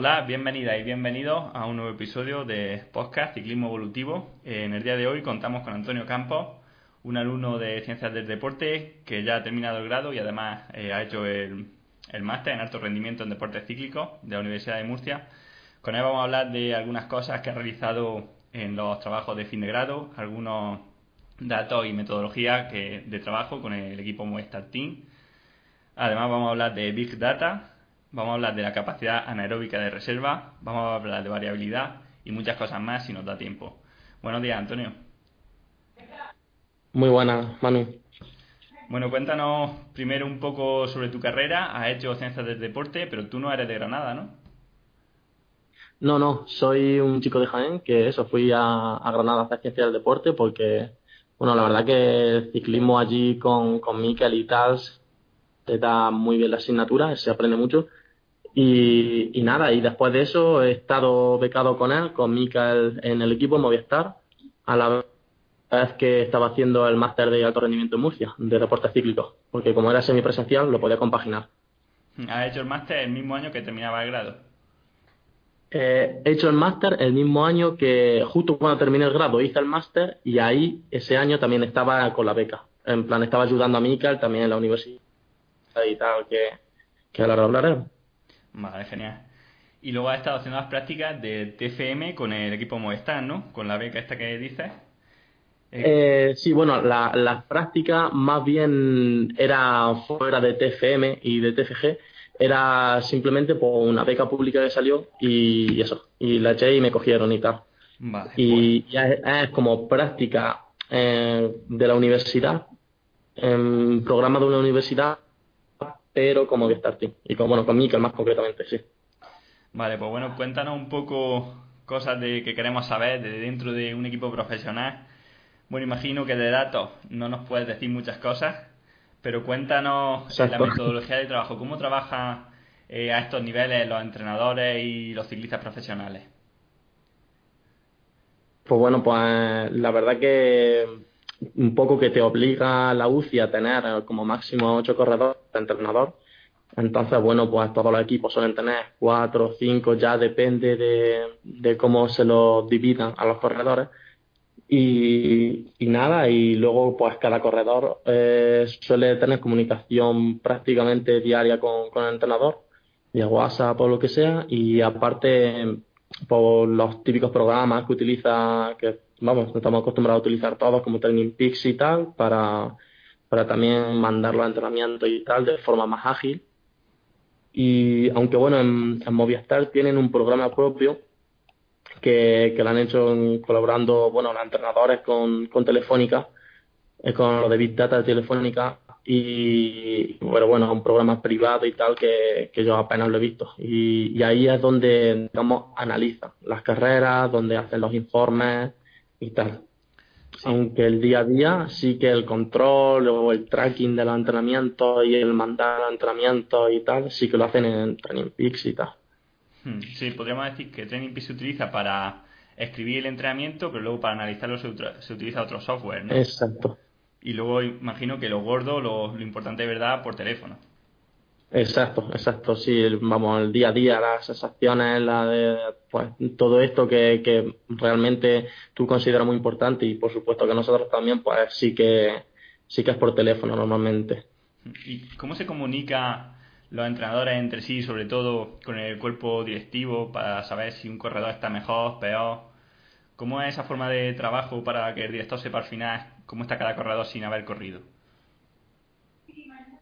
Hola, bienvenida y bienvenidos a un nuevo episodio de Podcast Ciclismo Evolutivo. En el día de hoy contamos con Antonio Campos, un alumno de Ciencias del Deporte que ya ha terminado el grado y además eh, ha hecho el, el máster en alto rendimiento en deportes cíclicos de la Universidad de Murcia. Con él vamos a hablar de algunas cosas que ha realizado en los trabajos de fin de grado, algunos datos y metodologías que, de trabajo con el equipo Movistar Team. Además vamos a hablar de Big Data, vamos a hablar de la capacidad anaeróbica de reserva, vamos a hablar de variabilidad y muchas cosas más si nos da tiempo. Buenos días, Antonio. Muy buenas, Manu. Bueno, cuéntanos primero un poco sobre tu carrera. Has hecho ciencias del deporte, pero tú no eres de Granada, ¿no? No, no, soy un chico de Jaén que eso, fui a, a Granada a hacer ciencias del deporte porque, bueno, la verdad que el ciclismo allí con, con Mikel y tal te da muy bien la asignatura, se aprende mucho. Y, y nada, y después de eso he estado becado con él, con Mikel en el equipo Movistar, a la vez que estaba haciendo el máster de alto rendimiento en Murcia, de deportes cíclicos, porque como era semipresencial lo podía compaginar. ¿Has hecho el máster el mismo año que terminaba el grado? Eh, he hecho el máster el mismo año que, justo cuando terminé el grado, hice el máster y ahí ese año también estaba con la beca. En plan, estaba ayudando a Michael también en la universidad y tal, que, que ahora hablaré. Vale, genial. Y luego has estado haciendo las prácticas de TFM con el equipo Movistar, ¿no? Con la beca esta que dices. Eh, sí, bueno, la, la práctica más bien era fuera de TFM y de TFG, era simplemente por una beca pública que salió y eso, y la eché y me cogieron y tal. Vale, y ya es, es como práctica eh, de la universidad, en programa de una universidad, pero como que starting, y con, bueno, con Mikel más concretamente, sí. Vale, pues bueno, cuéntanos un poco cosas de que queremos saber de dentro de un equipo profesional bueno, imagino que de datos no nos puedes decir muchas cosas, pero cuéntanos Exacto. la metodología de trabajo. ¿Cómo trabajan eh, a estos niveles los entrenadores y los ciclistas profesionales? Pues bueno, pues la verdad que un poco que te obliga la UCI a tener como máximo ocho corredores de entrenador. Entonces, bueno, pues todos los equipos suelen tener cuatro o cinco, ya depende de, de cómo se los dividan a los corredores. Y, y nada, y luego pues cada corredor eh, suele tener comunicación prácticamente diaria con, con el entrenador, vía WhatsApp o lo que sea, y aparte por los típicos programas que utiliza, que vamos, estamos acostumbrados a utilizar todos como Training Peaks y tal, para, para también mandar los entrenamientos y tal de forma más ágil. Y aunque bueno, en, en Movistar tienen un programa propio que, que lo han hecho colaborando, bueno, los entrenadores con, con Telefónica, eh, con lo de Big Data de Telefónica, y bueno, bueno, un programa privado y tal que, que yo apenas lo he visto. Y, y ahí es donde, digamos, analizan las carreras, donde hacen los informes y tal. Aunque el día a día sí que el control o el tracking de los entrenamientos y el mandar los entrenamientos y tal, sí que lo hacen en Training Peaks y tal. Hmm, Sí, podríamos decir que Training Peaks se utiliza para escribir el entrenamiento, pero luego para analizarlo se, se utiliza otro software, ¿no? Exacto. Y luego imagino que lo gordo, lo, lo importante de verdad, por teléfono. Exacto, exacto, sí, vamos, el día a día, las sensaciones, la de, pues, todo esto que, que realmente tú consideras muy importante y por supuesto que nosotros también, pues sí que, sí que es por teléfono normalmente. ¿Y cómo se comunica los entrenadores entre sí, sobre todo con el cuerpo directivo, para saber si un corredor está mejor, peor? ¿Cómo es esa forma de trabajo para que el director sepa al final cómo está cada corredor sin haber corrido?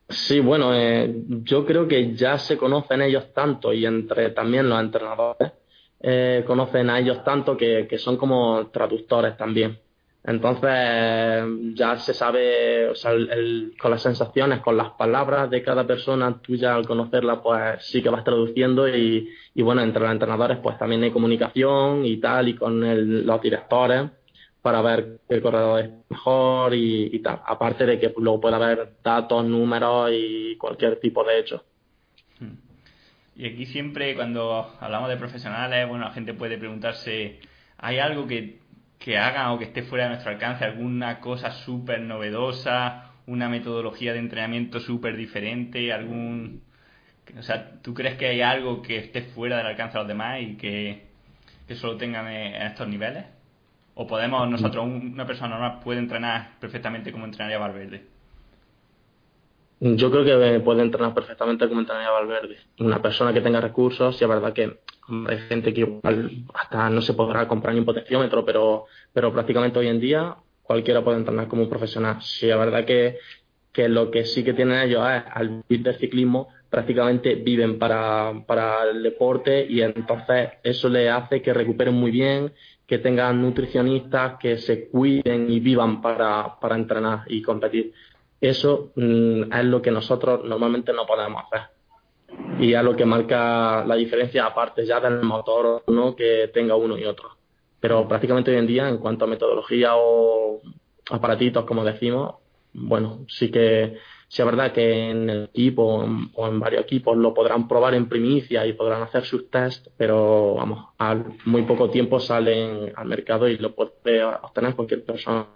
Sí, bueno, eh, yo creo que ya se conocen ellos tanto y entre también los entrenadores eh, conocen a ellos tanto que, que son como traductores también. Entonces ya se sabe, o sea, el- el- con las sensaciones, con las palabras de cada persona, tú ya al conocerla, pues sí que vas traduciendo y, y bueno, entre los entrenadores pues también hay comunicación y tal, y con el- los directores para ver qué corredor es mejor y, tal. Aparte de que luego puede haber datos, números y cualquier tipo de hecho. Y aquí siempre cuando hablamos de profesionales, bueno, la gente puede preguntarse, ¿hay algo que, que hagan o que esté fuera de nuestro alcance? ¿Alguna cosa súper novedosa? ¿Una metodología de entrenamiento súper diferente? ¿Algún O sea, ¿tú crees que hay algo que esté fuera del alcance de los demás y que, que solo tengan en estos niveles? ¿O podemos nosotros, una persona normal, puede entrenar perfectamente como entrenaría Valverde? Yo creo que puede entrenar perfectamente como entrenaría Valverde. Una persona que tenga recursos, y es verdad que hay gente que igual hasta no se podrá comprar ni un potenciómetro, pero, pero prácticamente hoy en día cualquiera puede entrenar como un profesional. Sí, es verdad que, que lo que sí que tienen ellos es, al vivir del ciclismo, prácticamente viven para, para el deporte y entonces eso le hace que recuperen muy bien, que tengan nutricionistas, que se cuiden y vivan para, para entrenar y competir. Eso mm, es lo que nosotros normalmente no podemos hacer. Y es lo que marca la diferencia, aparte ya del motor ¿no? que tenga uno y otro. Pero prácticamente hoy en día, en cuanto a metodología o aparatitos, como decimos, bueno, sí que sí es verdad que en el equipo o en varios equipos lo podrán probar en primicia y podrán hacer sus tests, pero vamos, al muy poco tiempo salen al mercado y lo puede obtener cualquier persona.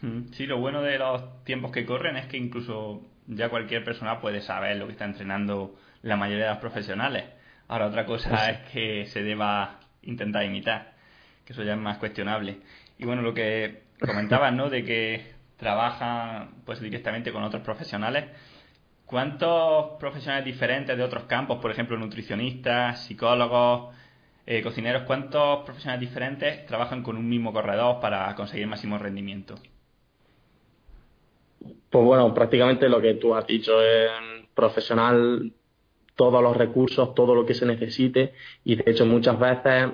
Mm, sí, lo bueno de los tiempos que corren es que incluso ya cualquier persona puede saber lo que está entrenando la mayoría de los profesionales. Ahora otra cosa es que se deba intentar imitar, que eso ya es más cuestionable. Y bueno, lo que comentabas, ¿no? De que trabajan pues directamente con otros profesionales. ¿Cuántos profesionales diferentes de otros campos, por ejemplo, nutricionistas, psicólogos, eh, cocineros, cuántos profesionales diferentes trabajan con un mismo corredor para conseguir máximo rendimiento? Pues bueno, prácticamente lo que tú has dicho es profesional, todos los recursos, todo lo que se necesite y de hecho muchas veces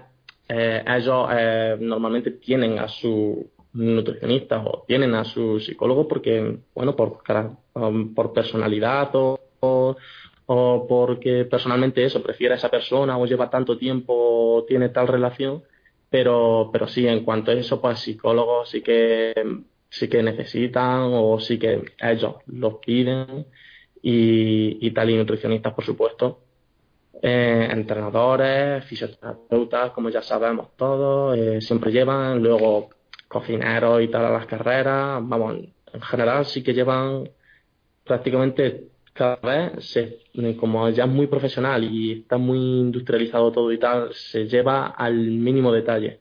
eh, ellos eh, normalmente tienen a su nutricionista o tienen a su psicólogo porque, bueno, por, um, por personalidad o, o, porque personalmente eso, prefiere a esa persona o lleva tanto tiempo, tiene tal relación, pero, pero sí, en cuanto a eso, pues psicólogos sí que, sí que necesitan o sí que ellos los piden y, y tal, y nutricionistas, por supuesto. Eh, entrenadores, fisioterapeutas, como ya sabemos todos, eh, siempre llevan, luego cocineros y tal a las carreras, vamos, en general sí que llevan prácticamente cada vez, se, como ya es muy profesional y está muy industrializado todo y tal, se lleva al mínimo detalle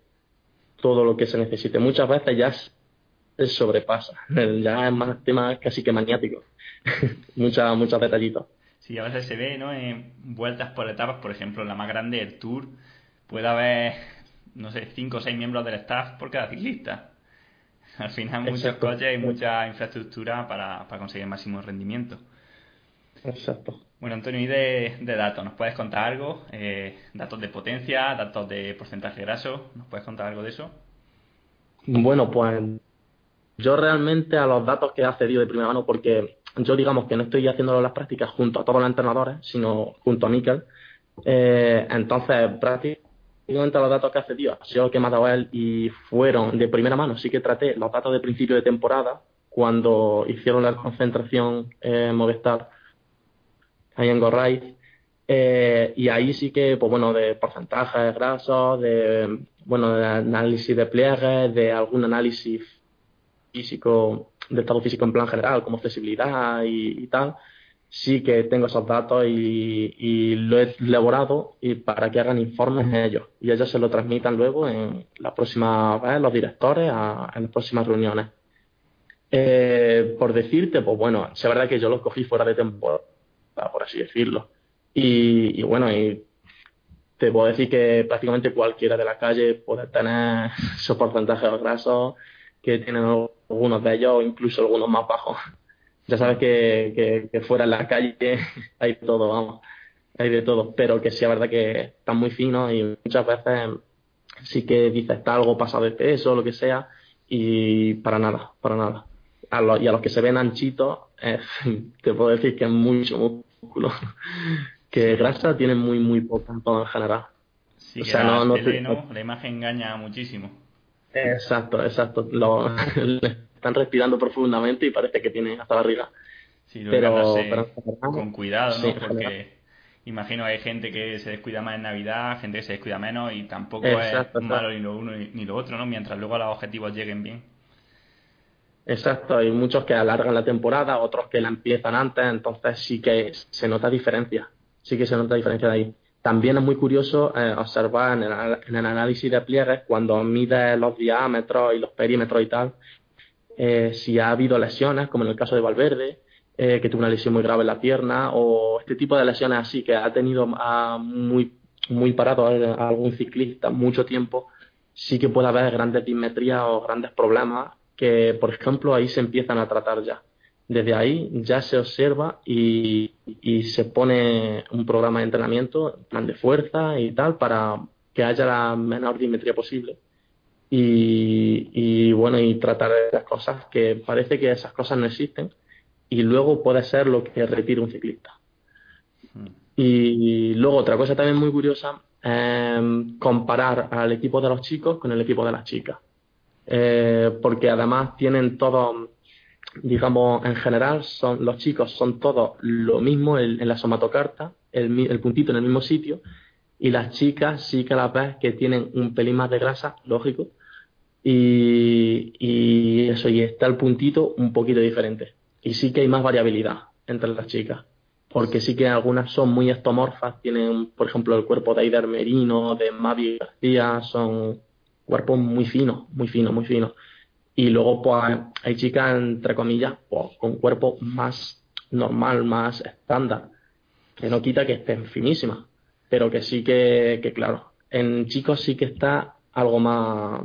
todo lo que se necesite. Muchas veces ya se sobrepasa, ya es más tema casi que maniático, muchas, muchos detallitos. Sí, a veces se ve, ¿no? En vueltas por etapas, por ejemplo, la más grande, el Tour, puede haber, no sé, cinco o seis miembros del staff por cada ciclista. Al final, muchos coches y mucha infraestructura para, para conseguir el máximo rendimiento. Exacto. Bueno, Antonio, y de, datos, ¿nos puedes contar algo? Eh, datos de potencia, datos de porcentaje graso, ¿nos puedes contar algo de eso? Bueno, pues yo realmente a los datos que he accedido de primera mano, porque yo digamos que no estoy haciendo las prácticas junto a todos los entrenadores, sino junto a Mikel, eh, entonces prácticamente los datos que he accedido ha sido que me ha dado él y fueron de primera mano, sí que traté los datos de principio de temporada, cuando hicieron la concentración en Movistar ahí en Gorraiz, eh, y ahí sí que, pues bueno, de porcentajes grasos, de, bueno, de análisis de pliegues, de algún análisis físico, de estado físico en plan general, como flexibilidad y, tal, sí que tengo esos datos y, lo he elaborado y para que hagan informes ellos y ellos se lo transmitan luego en la próxima vez los directores en las próximas reuniones. Eh, por decirte, pues bueno, es verdad que yo los cogí fuera de temporada, por así decirlo. Y, y, bueno, y te puedo decir que prácticamente cualquiera de la calle puede tener esos porcentajes grasos que tienen algunos de ellos, incluso algunos más bajos. Ya sabes que, que, fuera en la calle hay todo, vamos, hay de todo, pero que sí es verdad que están muy finos y muchas veces sí que dices está algo pasado de peso o lo que sea y para nada, para nada. y a los que se ven anchitos, eh, te puedo decir que es mucho músculo. que grasa tienen muy, muy poca todo en general. Sí, o sea, no, no, la imagen engaña muchísimo. Exacto, exacto. Lo, están respirando profundamente y parece que tienen hasta barriga. Sí, pero, con cuidado, ¿no? Porque imagino hay gente que se descuida más en Navidad, gente que se descuida menos y tampoco es malo ni lo uno ni lo otro, ¿no? Mientras luego los objetivos lleguen bien. Exacto, hay muchos que alargan la temporada, otros que la empiezan antes, entonces sí que se nota diferencia. sí que se nota diferencia de ahí. También es muy curioso eh, observar en el, análisis de pliegues, cuando mide los diámetros y los perímetros y tal, eh, si ha habido lesiones, como en el caso de Valverde, eh, que tuvo una lesión muy grave en la pierna, o este tipo de lesiones así que ha tenido muy, muy parado a algún ciclista mucho tiempo, sí que puede haber grandes dismetrías o grandes problemas que, por ejemplo, ahí se empiezan a tratar ya. Desde ahí ya se observa y, se pone un programa de entrenamiento, plan de fuerza y tal, para que haya la menor dimetría posible. Y, bueno, y tratar de las cosas que parece que esas cosas no existen y luego puede ser lo que retire un ciclista. Hmm. Y luego otra cosa también muy curiosa, eh, comparar al equipo de los chicos con el equipo de las chicas. Eh, porque además tienen todos digamos, en general, son los chicos son todos lo mismo en, la somatocarta, el, el, puntito en el mismo sitio, y las chicas sí que las ves que tienen un pelín más de grasa, lógico, y, eso, y está el puntito un poquito diferente. Y sí que hay más variabilidad entre las chicas, porque sí que algunas son muy estomorfas, tienen, por ejemplo, el cuerpo de Aider Merino, de Mavi García, son cuerpos muy finos, muy finos, muy finos y luego, pues, hay chicas, entre comillas, pues, con cuerpo más normal, más estándar, que no quita que estén finísimas, pero que sí que, que, claro, en chicos sí que está algo más,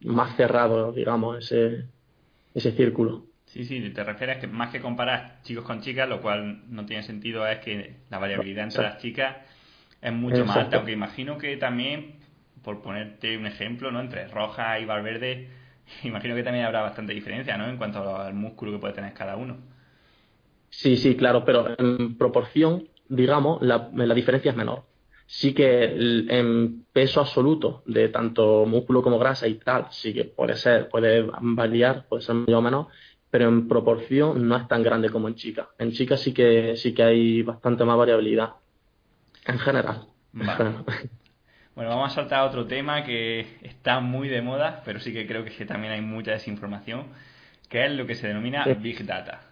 más cerrado, digamos, ese, ese círculo. Sí, sí, te refieres que más que comparar chicos con chicas, lo cual no tiene sentido, es que la variabilidad entre las chicas es mucho más alta, aunque imagino que también, por ponerte un ejemplo, ¿no? Entre Roja y Valverde imagino que también habrá bastante diferencia, ¿no? En cuanto al músculo que puede tener cada uno. Sí, sí, claro, pero en proporción, digamos, la, la diferencia es menor. Sí que en peso absoluto de tanto músculo como grasa y tal, sí que puede ser, puede variar, puede ser mayor o menos, pero en proporción no es tan grande como en chicas. En chicas sí que sí que hay bastante más variabilidad en general. Bueno, vamos a saltar a otro tema que está muy de moda, pero sí que creo que también hay mucha desinformación, que es lo que se denomina Big Data.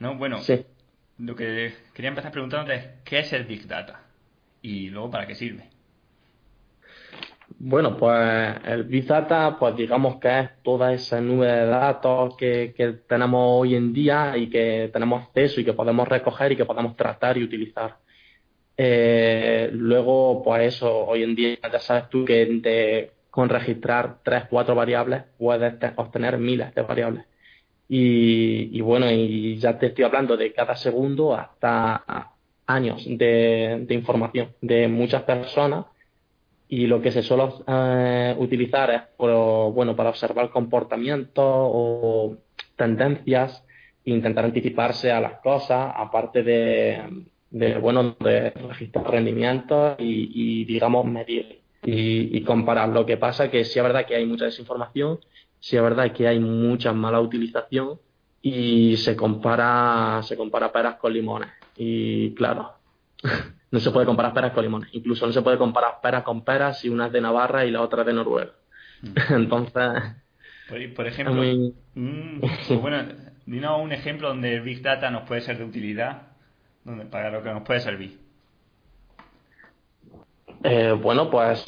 ¿No? Bueno, lo que quería empezar preguntando es, ¿qué es el Big Data? Y luego, ¿para qué sirve? Bueno, pues el Big Data, pues digamos que es toda esa nube de datos que, que tenemos hoy en día y que tenemos acceso y que podemos recoger y que podemos tratar y utilizar. Eh, luego, pues eso, hoy en día ya sabes tú que con registrar tres, cuatro variables puedes obtener miles de variables. Y, bueno, y ya te estoy hablando de cada segundo hasta años de, información de muchas personas y lo que se suele eh, utilizar es bueno, para observar comportamientos o tendencias e intentar anticiparse a las cosas, aparte de, de bueno de registrar rendimientos y, digamos medir y, comparar. Lo que pasa que sí es verdad que hay mucha desinformación, sí es verdad que hay mucha mala utilización y se compara se compara peras con limones y claro no se puede comparar peras con limones incluso no se puede comparar peras con peras si una es de Navarra y la otra es de Noruega mm. entonces por, ejemplo mm, pues bueno dinos un ejemplo donde el big data nos puede ser de utilidad para lo que nos puede servir? Eh, bueno, pues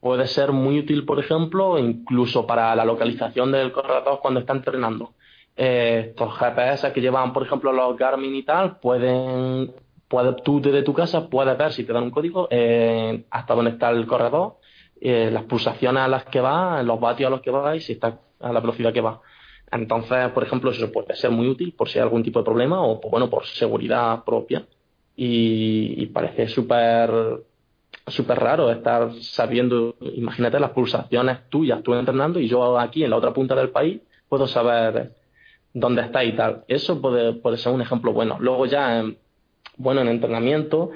puede ser muy útil, por ejemplo, incluso para la localización del corredor cuando está entrenando. Eh, estos GPS que llevan, por ejemplo, los Garmin y tal, pueden, puede, tú desde tu casa puedes ver si te dan un código eh, hasta dónde está el corredor, las pulsaciones a las que va, los vatios a los que va y si está a la velocidad que va. Entonces, por ejemplo, eso puede ser muy útil por si hay algún tipo de problema o, pues, bueno, por seguridad propia. Y, parece súper súper raro estar sabiendo, imagínate las pulsaciones tuyas, tú entrenando y yo aquí en la otra punta del país puedo saber dónde está y tal. Eso puede, puede ser un ejemplo bueno. Luego ya, en, bueno, en entrenamiento,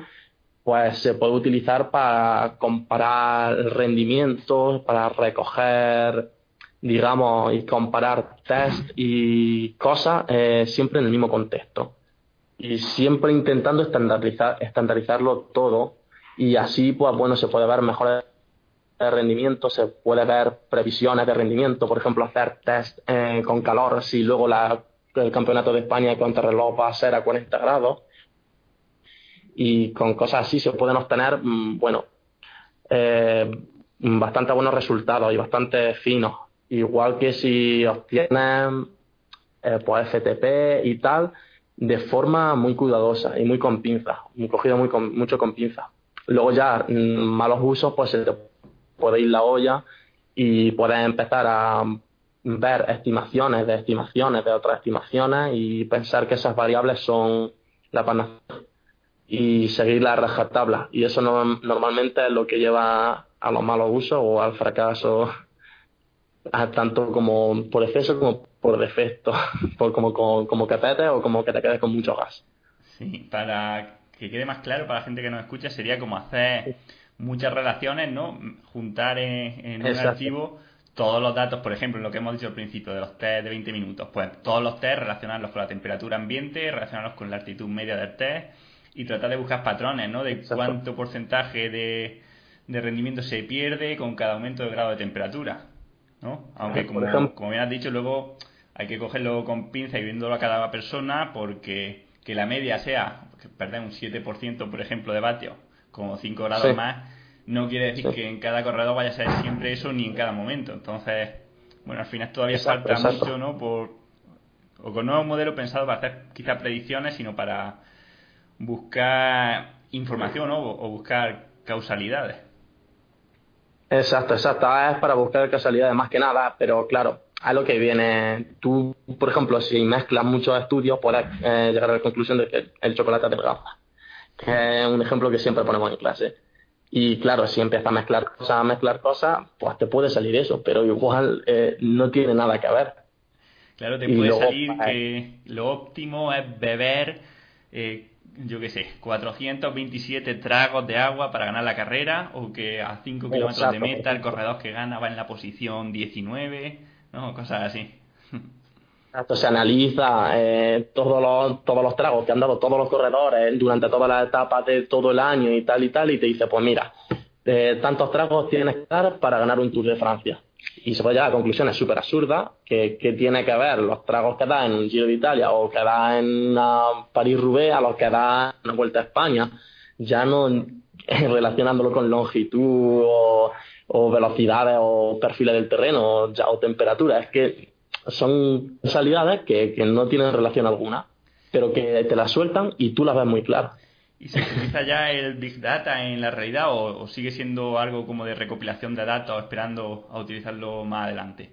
pues se puede utilizar para comparar rendimientos, para recoger digamos, y comparar test y cosas eh, siempre en el mismo contexto. Y siempre intentando estandarizar, estandarizarlo todo y así, pues bueno, se puede ver mejores rendimiento, se puede ver previsiones de rendimiento, por ejemplo, hacer test eh, con calor, si luego la, el campeonato de España contra reloj va a ser a 40 grados. y con cosas así se pueden obtener, mm, bueno, eh, bastante buenos resultados y bastante finos. Igual que si obtienes eh, pues FTP y tal, de forma muy cuidadosa y muy con pinza, muy cogido muy con, mucho con pinza. Luego ya mm, malos usos, pues se te ir la olla y puedes empezar a ver estimaciones de estimaciones de otras estimaciones y pensar que esas variables son la panacea y seguir la rajatabla. Y eso no, normalmente es lo que lleva a los malos usos o al fracaso, tanto como por exceso como por defecto, por como, como, como que pete o como que te quedes con mucho gas. Sí, para que quede más claro para la gente que nos escucha, sería como hacer muchas relaciones, ¿no? Juntar en, un archivo todos los datos, por ejemplo, lo que hemos dicho al principio de los test de 20 minutos, pues todos los test relacionarlos con la temperatura ambiente, relacionarlos con la altitud media del test y tratar de buscar patrones, ¿no? De cuánto porcentaje de, de rendimiento se pierde con cada aumento de grado de temperatura, ¿no? Aunque como, como bien has dicho, luego hay que cogerlo con pinza y viéndolo a cada persona porque que la media sea perder un 7% por ejemplo de vatios como 5 grados más no quiere decir que en cada corredor vaya a ser siempre eso ni en cada momento. Entonces bueno al final todavía falta mucho no por o con nuevos modelos pensados para hacer quizás predicciones sino para buscar información o buscar causalidades. Exacto exacto. Es para buscar causalidades más que nada pero claro a lo que viene. Tú, por ejemplo, si mezclas muchos estudios, puedes eh, llegar a la conclusión de que el chocolate adelgaza, que es un ejemplo que siempre ponemos en clase. Y claro, si empiezas a mezclar cosas, a mezclar cosas, pues te puede salir eso, pero igual eh, no tiene nada que ver. Claro, te puede salir pues, que lo óptimo es beber, eh, yo qué sé, 427 tragos de agua para ganar la carrera, o que a 5 kilómetros de meta el corredor que gana va en la posición 19 ¿no? Cosas así. Esto se analiza eh, todos, los, todos los tragos que han dado todos los corredores durante todas las etapas de todo el año y tal y tal, y te dice, pues mira, eh, tantos tragos tienes que dar para ganar un Tour de Francia. Y se puede llegar a conclusiones súper absurdas, que, que, tiene que ver los tragos que da en un Giro de Italia o que da en París-Roubaix a los que da en una Vuelta a España, ya no relacionándolo con longitud o o velocidades o perfiles del terreno o temperatura. Es que son salidades que, que, no tienen relación alguna, pero que te las sueltan y tú las ves muy claras. ¿Y se utiliza ya el Big Data en la realidad o, sigue siendo algo como de recopilación de datos esperando a utilizarlo más adelante?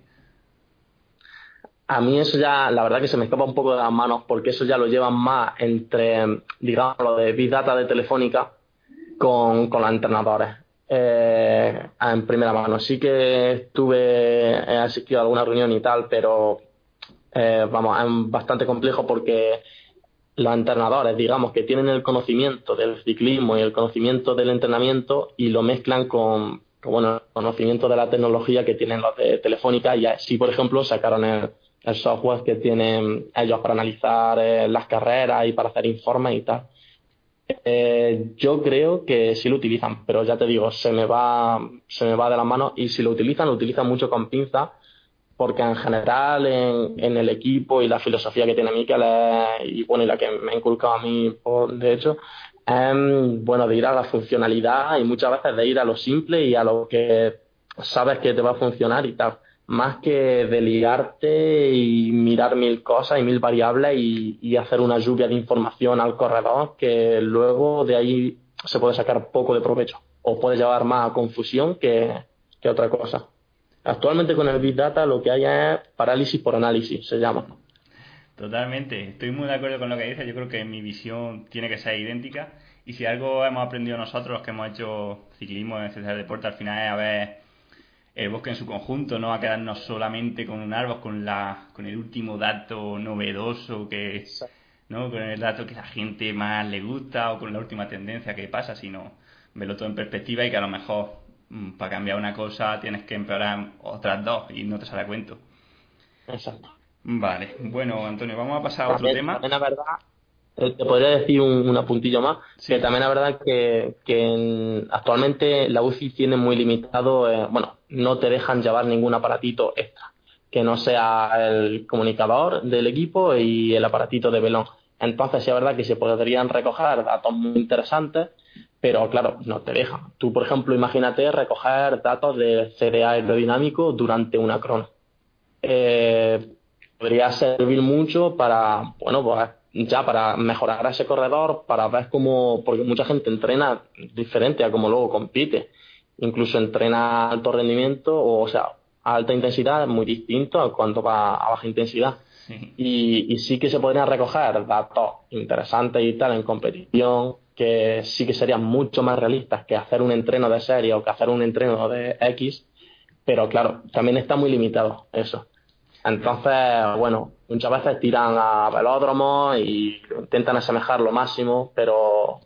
A mí eso ya, la verdad que se me escapa un poco de las manos porque eso ya lo llevan más entre, digamos, lo de Big Data de Telefónica con, con los entrenadores eh, en primera mano. Sí que estuve, he asistido a alguna reunión y tal, pero eh, vamos, es bastante complejo porque los entrenadores, digamos, que tienen el conocimiento del ciclismo y el conocimiento del entrenamiento y lo mezclan con, bueno, el conocimiento de la tecnología que tienen los de Telefónica y así, por ejemplo, sacaron el, software que tienen ellos para analizar eh, las carreras y para hacer informes y tal. Eh, yo creo que sí lo utilizan, pero ya te digo, se me va, se me va de las manos y si lo utilizan, lo utilizan mucho con pinza, porque en general en, el equipo y la filosofía que tiene Mikel y bueno, y la que me ha inculcado a mí, de hecho, es bueno de ir a la funcionalidad y muchas veces de ir a lo simple y a lo que sabes que te va a funcionar y tal más que de liarte y mirar mil cosas y mil variables y, hacer una lluvia de información al corredor que luego de ahí se puede sacar poco de provecho o puede llevar más a confusión que, que otra cosa. Actualmente con el Big Data lo que hay es parálisis por análisis, se llama. Totalmente, estoy muy de acuerdo con lo que dices, yo creo que mi visión tiene que ser idéntica y si algo hemos aprendido nosotros que hemos hecho ciclismo en el deporte al final es a ver el bosque en su conjunto, no a quedarnos solamente con un árbol, con la, con el último dato novedoso que, ¿no? con el dato que la gente más le gusta o con la última tendencia que pasa, sino verlo todo en perspectiva y que a lo mejor mm, para cambiar una cosa tienes que empeorar otras dos y no te sale a cuento. Exacto. Vale, bueno Antonio, vamos a pasar a otro tema. la verdad, te podría decir un, un apuntito más, que también la verdad que, que actualmente la UCI tiene muy limitado, eh, bueno, no te dejan llevar ningún aparatito extra, que no sea el comunicador del equipo y el aparatito de velón. Entonces, sí es verdad que se podrían recoger datos muy interesantes, pero claro, no te dejan. Tú, por ejemplo, imagínate recoger datos de CDA aerodinámico durante una crono. Eh, podría servir mucho para, bueno, pues ya para mejorar ese corredor, para ver cómo, porque mucha gente entrena diferente a cómo luego compite. Incluso entrena alto rendimiento, o, o sea, a alta intensidad es muy distinto a cuando va a baja intensidad. Y, y, sí que se podrían recoger datos interesantes y tal en competición, que sí que serían mucho más realistas que hacer un entreno de serie o que hacer un entreno de X, pero claro, también está muy limitado eso. Entonces, bueno, muchas veces tiran a velódromos y intentan asemejar lo máximo, pero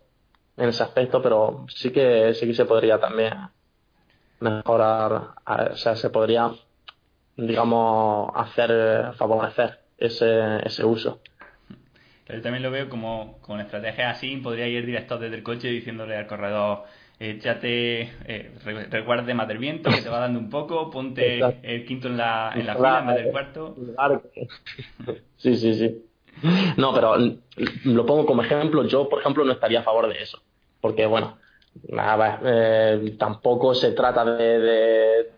en ese aspecto, pero sí que sí que se podría también mejorar, o sea, se podría, digamos, hacer, favorecer ese, ese uso. Pero yo también lo veo como con estrategias así, podría ir directo desde el coche diciéndole al corredor, échate, eh, recuerde más del viento, que te va dando un poco, ponte el quinto en la, en la fila en vez del cuarto. Sí, sí, sí. No, pero lo pongo como ejemplo, yo por ejemplo no estaría a favor de eso, porque bueno, nada, eh, tampoco se trata de,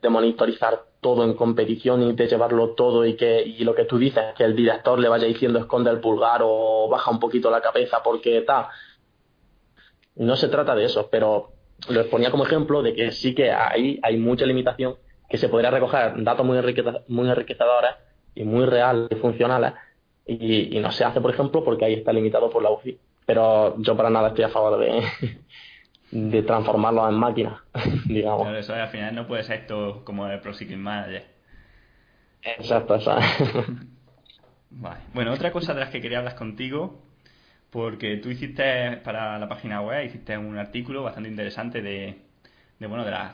de, monitorizar todo en competición y de llevarlo todo y que y lo que tú dices, que el director le vaya diciendo esconde el pulgar o baja un poquito la cabeza porque está. No se trata de eso, pero lo ponía como ejemplo de que sí que ahí hay mucha limitación, que se podría recoger datos muy, muy enriquecedores y muy reales y funcionales, y, no se hace, por ejemplo, porque ahí está limitado por la UCI. Pero yo para nada estoy a favor de, de transformarlo en máquinas, digamos. Pero eso al final no puede ser esto como el Pro Manager. Exacto, exacto. Vale. Bueno, otra cosa de las que quería hablar contigo porque tú hiciste para la página web, hiciste un artículo bastante interesante de, de bueno, de las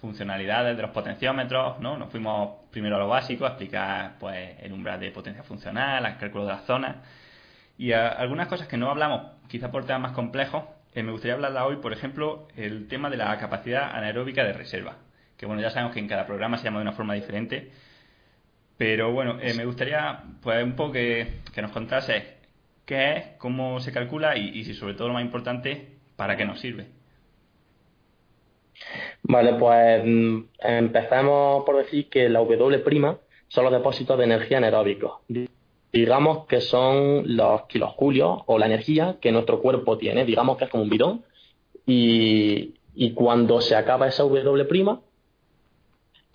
funcionalidades de los potenciómetros, ¿no? Nos fuimos primero a lo básico, a explicar pues el umbral de potencia funcional, el cálculo de las zonas y algunas cosas que no hablamos, quizá por temas más complejos, eh, me gustaría hablarla hoy, por ejemplo, el tema de la capacidad anaeróbica de reserva, que bueno, ya sabemos que en cada programa se llama de una forma diferente, pero bueno, eh, me gustaría pues un poco que, que nos contase qué es, cómo se calcula y, si sobre todo lo más importante, para qué nos sirve. Vale, pues mm, empezamos por decir que la W' son los depósitos de energía anaeróbicos. Digamos que son los kilojulios o la energía que nuestro cuerpo tiene. Digamos que es como un bidón. Y, cuando se acaba esa W'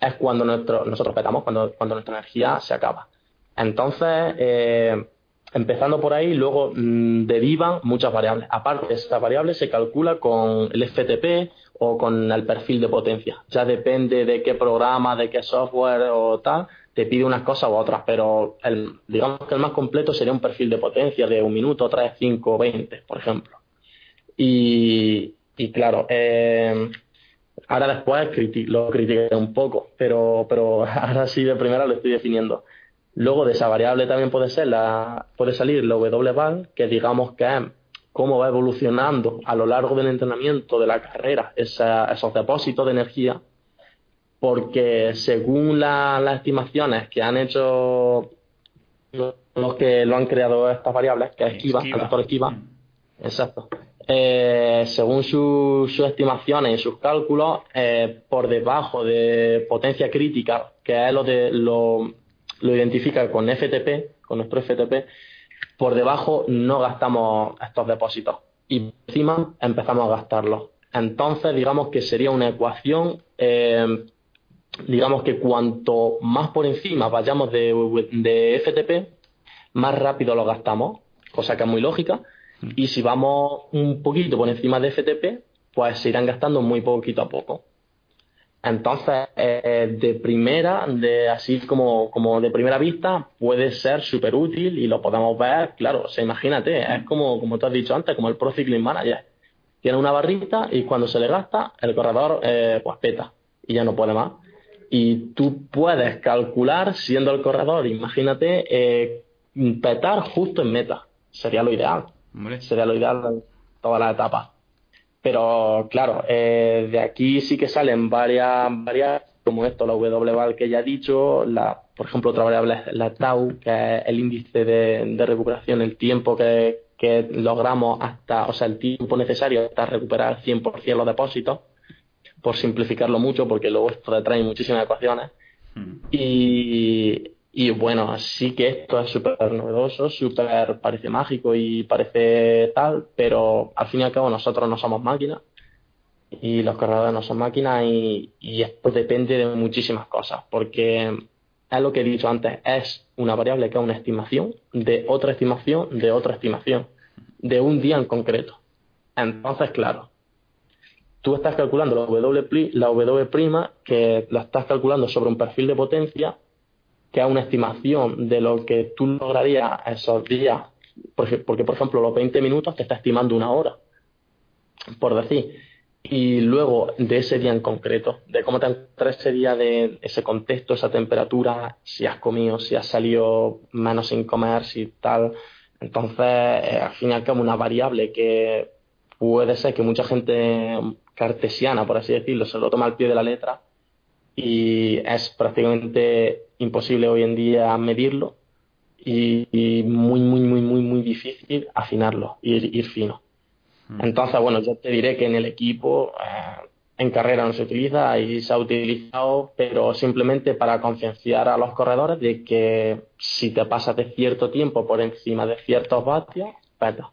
es cuando nuestro, nosotros petamos, cuando, cuando nuestra energía se acaba. Entonces, eh, Empezando por ahí, luego mm, derivan muchas variables. Aparte, esta variable se calcula con el FTP o con el perfil de potencia. Ya depende de qué programa, de qué software o tal, te pide unas cosas u otras, pero el, digamos que el más completo sería un perfil de potencia de un minuto, 3, 5, 20, por ejemplo. Y, claro, eh, ahora después lo critiqué un poco, pero, pero ahora sí de primera lo estoy definiendo. Luego de esa variable también puede ser la, puede salir la W que digamos que es cómo va evolucionando a lo largo del entrenamiento de la carrera esos depósitos de energía, porque según las estimaciones que han hecho los que lo han creado estas variables, que es Esquiva, el doctor Esquiva, mm. exacto. Eh, según sus estimaciones y sus cálculos, eh, por debajo de potencia crítica, que es lo de lo, lo identifica con FTP, con nuestro FTP, por debajo no gastamos estos depósitos y encima empezamos a gastarlos. Entonces, digamos que sería una ecuación, eh, digamos que cuanto más por encima vayamos de, de FTP, más rápido lo gastamos, cosa que es muy lógica. Mm. Y si vamos un poquito por encima de FTP, pues se irán gastando muy poquito a poco. Entonces, eh, de primera, de así como, como de primera vista, puede ser súper útil y lo podemos ver, claro, o sea, imagínate, es como, como tú has dicho antes, como el Pro Cycling Manager. Tiene una barrita y cuando se le gasta, el corredor eh, pues peta y ya no puede más. Y tú puedes calcular, siendo el corredor, imagínate, eh, petar justo en meta. Sería lo ideal. Sería lo ideal en todas las etapas. Pero claro, eh, de aquí sí que salen varias variables, como esto, la W que ya he dicho, la, por ejemplo, otra variable es la tau, que es el índice de, recuperación, el tiempo que, que logramos hasta, o sea, el tiempo necesario hasta recuperar 100% los depósitos, por simplificarlo mucho, porque luego esto trae muchísimas ecuaciones. Hmm. Y, y bueno, sí que esto es súper novedoso, súper parece mágico y parece tal, pero al fin y al cabo nosotros no somos máquinas y los corredores no son máquinas y, y esto depende de muchísimas cosas, porque es lo que he dicho antes, es una variable que es una estimación de otra estimación de otra estimación, de un día en concreto. Entonces, claro, tú estás calculando la W, la w' que la estás calculando sobre un perfil de potencia, que es una estimación de lo que tú lograrías esos días, porque, porque por ejemplo los 20 minutos te está estimando una hora, por decir y luego de ese día en concreto, de cómo te encuentras ese día, de ese contexto, esa temperatura, si has comido, si has salido menos sin comer, si tal. Entonces, eh, al fin y al cabo, una variable que puede ser que mucha gente cartesiana, por así decirlo, se lo toma al pie de la letra y es prácticamente imposible hoy en día medirlo y, muy, muy, muy, muy, muy difícil afinarlo, ir, ir fino. Entonces, bueno, yo te diré que en el equipo eh, en carrera no se utiliza y se ha utilizado, pero simplemente para concienciar a los corredores de que si te pasas de cierto tiempo por encima de ciertos vatios, peta.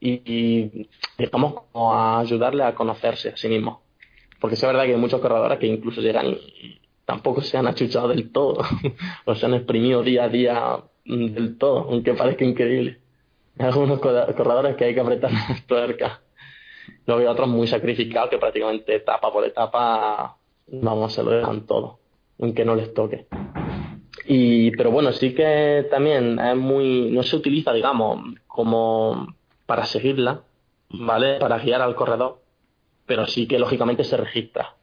Y, digamos como a ayudarle a conocerse a sí mismo. Porque es verdad que hay muchos corredores que incluso llegan y, tampoco se han achuchado del todo, o se han exprimido día a día del todo, aunque parezca increíble algunos corredores que hay que apretar las tuercas. Luego hay otros muy sacrificados que prácticamente etapa por etapa, vamos, se lo dejan todo, aunque no les toque. Y, pero bueno, sí que también es muy, no se utiliza, digamos, como para seguirla, ¿vale? Para guiar al corredor, pero sí que lógicamente se registra.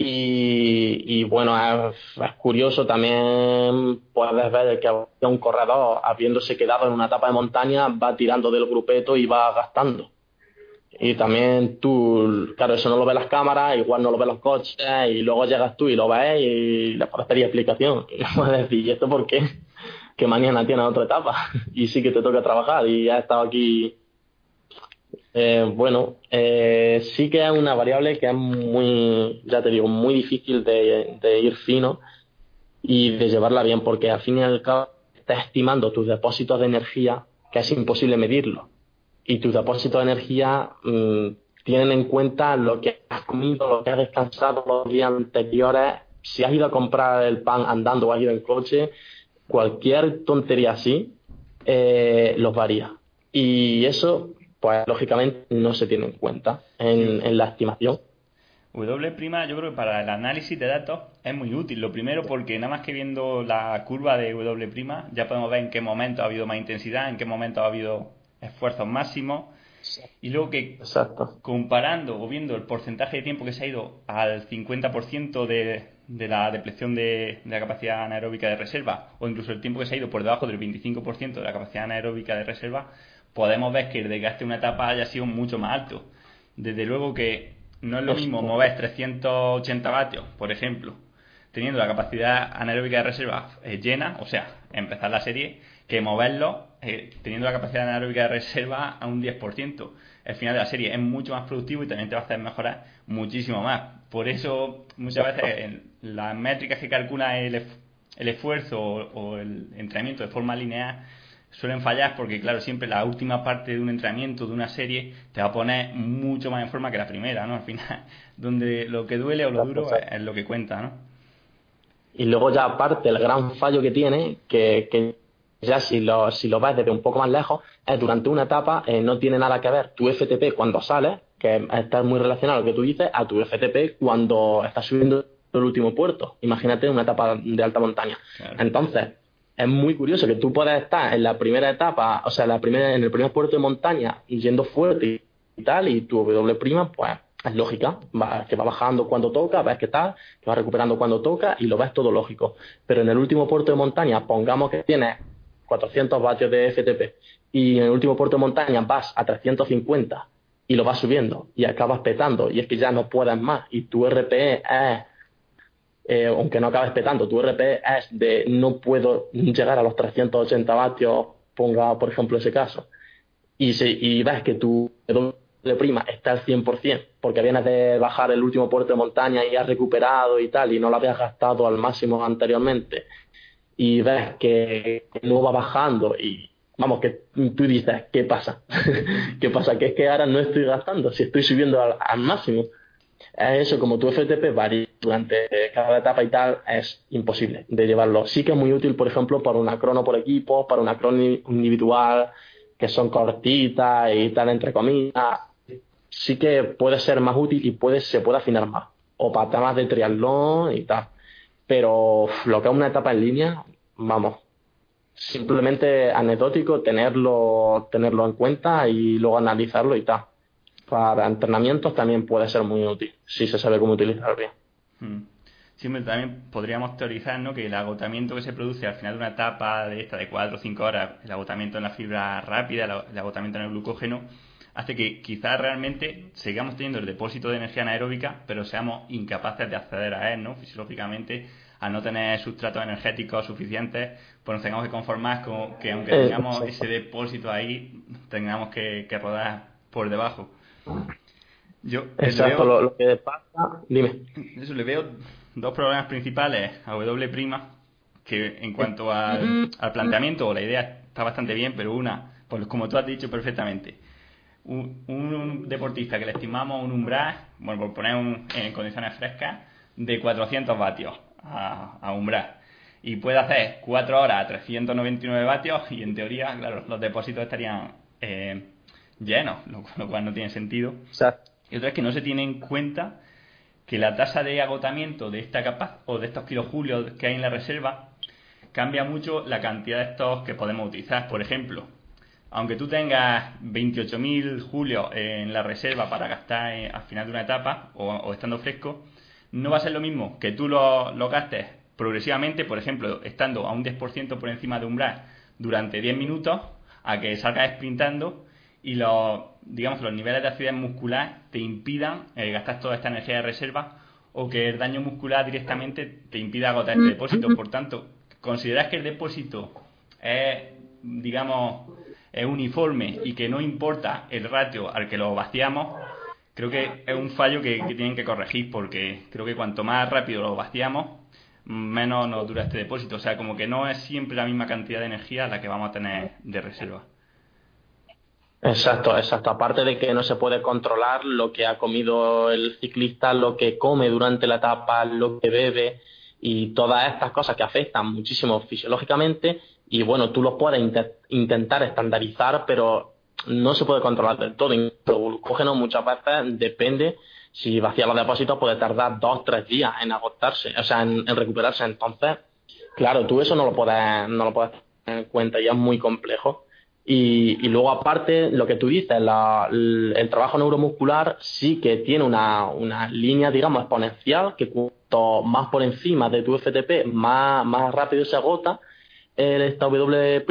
Y, bueno, es, curioso también puedes ver que un corredor, habiéndose quedado en una etapa de montaña, va tirando del grupeto y va gastando. Y también tú, claro, eso no lo ve las cámaras, igual no lo ve los coches, y luego llegas tú y lo ves y le puedes pedir explicación. Y le puedes decir, ¿y esto por qué? Que mañana tiene otra etapa y sí que te toca trabajar y has estado aquí eh, bueno, eh, sí que es una variable que es muy, ya te digo, muy difícil de, ir fino y de llevarla bien, porque al fin y al cabo estás estimando tus depósitos de energía, que es imposible medirlo. Y tus depósitos de energía mm, tienen en cuenta lo que has comido, lo que has descansado los días anteriores, si has ido a comprar el pan andando o has ido en coche, cualquier tontería así eh, los varía. Y eso pues lógicamente no se tiene en cuenta en, la estimación. W' yo creo que para el análisis de datos es muy útil. Lo primero porque nada más que viendo la curva de W' ya podemos ver en qué momento ha habido más intensidad, en qué momento ha habido esfuerzos máximos. Y luego que comparando o viendo el porcentaje de tiempo que se ha ido al 50% de, de la depleción de, de, la capacidad anaeróbica de reserva o incluso el tiempo que se ha ido por debajo del 25% de la capacidad anaeróbica de reserva, podemos ver que el desgaste de una etapa haya sido mucho más alto. Desde luego que no es lo mismo mover 380 vatios, por ejemplo, teniendo la capacidad anaeróbica de reserva eh, llena, o sea, empezar la serie, que moverlo eh, teniendo la capacidad anaeróbica de reserva a un 10%. El final de la serie es mucho más productivo y también te va a hacer mejorar muchísimo más. Por eso, muchas veces en las métricas que calcula el, el esfuerzo o el entrenamiento de forma lineal suelen fallar porque, claro, siempre la última parte de un entrenamiento, de una serie, te va a poner mucho más en forma que la primera, ¿no? Al final, donde lo que duele o lo duro es, lo que cuenta, ¿no? Y luego ya aparte el gran fallo que tiene, que, que ya si lo, si lo ves desde un poco más lejos, es durante una etapa eh, no tiene nada que ver tu FTP cuando sales, que está muy relacionado a lo que tú dices, a tu FTP cuando estás subiendo el último puerto. Imagínate una etapa de alta montaña. Entonces, es muy curioso que tú puedas estar en la primera etapa, o sea, la primera, en el primer puerto de montaña, yendo fuerte y tal, y tu W', pues es lógica, va, que va bajando cuando toca, ves que tal, que va recuperando cuando toca y lo ves todo lógico. Pero en el último puerto de montaña, pongamos que tienes 400 vatios de FTP y en el último puerto de montaña vas a 350 y lo vas subiendo y acabas petando y es que ya no puedes más y tu RPE es eh, aunque no acabes petando, tu RP es de no puedo llegar a los 380 vatios ponga por ejemplo ese caso, y, si, y ves que tu de prima está al 100%, porque vienes de bajar el último puerto de montaña y has recuperado y tal, y no lo habías gastado al máximo anteriormente, y ves que no va bajando y vamos, que tú dices, ¿qué pasa? ¿Qué pasa? Que es que ahora no estoy gastando, si estoy subiendo al, máximo. Es eso, como tu FTP varía durante cada etapa y tal, es imposible de llevarlo. Sí que es muy útil, por ejemplo, para una crono por equipo, para una crono individual, que son cortitas y tal, entre comillas. Sí que puede ser más útil y puede, se puede afinar más. O para temas de triatlón y tal. Pero lo que es una etapa en línea, vamos, simplemente anecdótico, tenerlo, tenerlo en cuenta y luego analizarlo y tal. Para entrenamientos también puede ser muy útil, si se sabe cómo utilizar bien. Hmm. Siempre también podríamos teorizar ¿no? que el agotamiento que se produce al final de una etapa de esta de 4 o 5 horas, el agotamiento en la fibra rápida, el agotamiento en el glucógeno, hace que quizás realmente sigamos teniendo el depósito de energía anaeróbica, pero seamos incapaces de acceder a él, ¿no? Fisiológicamente, al no tener sustratos energéticos suficientes, pues nos tengamos que conformar con que aunque tengamos ese depósito ahí, tengamos que, rodar por debajo. Yo Exacto, lo, que pasa, dime. Eso le veo dos problemas principales a W', que en cuanto al, planteamiento o la idea está bastante bien, pero una, pues como tú has dicho perfectamente, un, deportista que le estimamos un umbral, bueno, por poner en condiciones frescas, de 400 vatios a, umbral. Y puede hacer 4 horas a 399 vatios y en teoría, claro, los depósitos estarían eh, llenos, lo, cual no tiene sentido. Y otra es que no se tiene en cuenta que la tasa de agotamiento de esta capa o de estos kilojulios que hay en la reserva cambia mucho la cantidad de estos que podemos utilizar. Por ejemplo, aunque tú tengas 28.000 julios en la reserva para gastar al final de una etapa o estando fresco, no va a ser lo mismo que tú lo, gastes progresivamente, por ejemplo, estando a un 10% por encima de umbral durante 10 minutos, a que salgas sprintando y los, digamos, los niveles de acidez muscular te impidan eh, gastar toda esta energía de reserva o que el daño muscular directamente te impida agotar este depósito. Por tanto, ¿consideras que el depósito es, digamos, es uniforme y que no importa el ratio al que lo vaciamos? creo que es un fallo que, tienen que corregir porque creo que cuanto más rápido lo vaciamos, menos nos dura este depósito. O sea, como que no es siempre la misma cantidad de energía la que vamos a tener de reserva. Exacto, exacto. Aparte de que no se puede controlar lo que ha comido el ciclista, lo que come durante la etapa, lo que bebe y todas estas cosas que afectan muchísimo fisiológicamente. Y bueno, tú lo puedes intentar estandarizar, pero no se puede controlar del todo. El glucógeno muchas veces depende, si vacía los depósitos puede tardar dos, tres días en agotarse, o sea, en, recuperarse. Entonces, claro, tú eso no lo puedes, no lo puedes tener en cuenta y es muy complejo. Y, luego aparte, lo que tú dices, el, trabajo neuromuscular sí que tiene una, una línea, digamos, exponencial, que cuanto más por encima de tu FTP, más, más rápido se agota, esta W',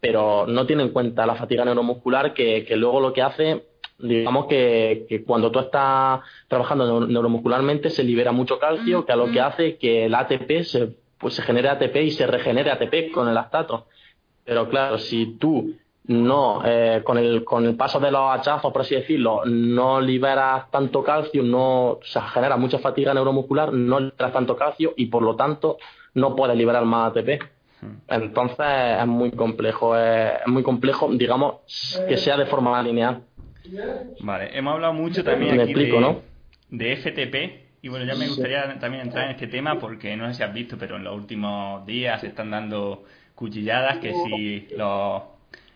pero no tiene en cuenta la fatiga neuromuscular que, luego lo que hace, digamos que, cuando tú estás trabajando neuromuscularmente se libera mucho calcio, que a lo que hace que el ATP se, pues se genere ATP y se regenere ATP con el lactato. Pero claro, si tú no, eh, con, el, con el paso de los hachazos, por así decirlo, no liberas tanto calcio, no se genera mucha fatiga neuromuscular, no liberas tanto calcio y por lo tanto no puedes liberar más ATP. Entonces es muy complejo, es muy complejo, digamos, que sea de forma lineal. Vale, hemos hablado mucho también aquí de, de FTP y bueno, ya me gustaría también entrar en este tema porque no sé si has visto, pero en los últimos días se están dando cuchilladas que si los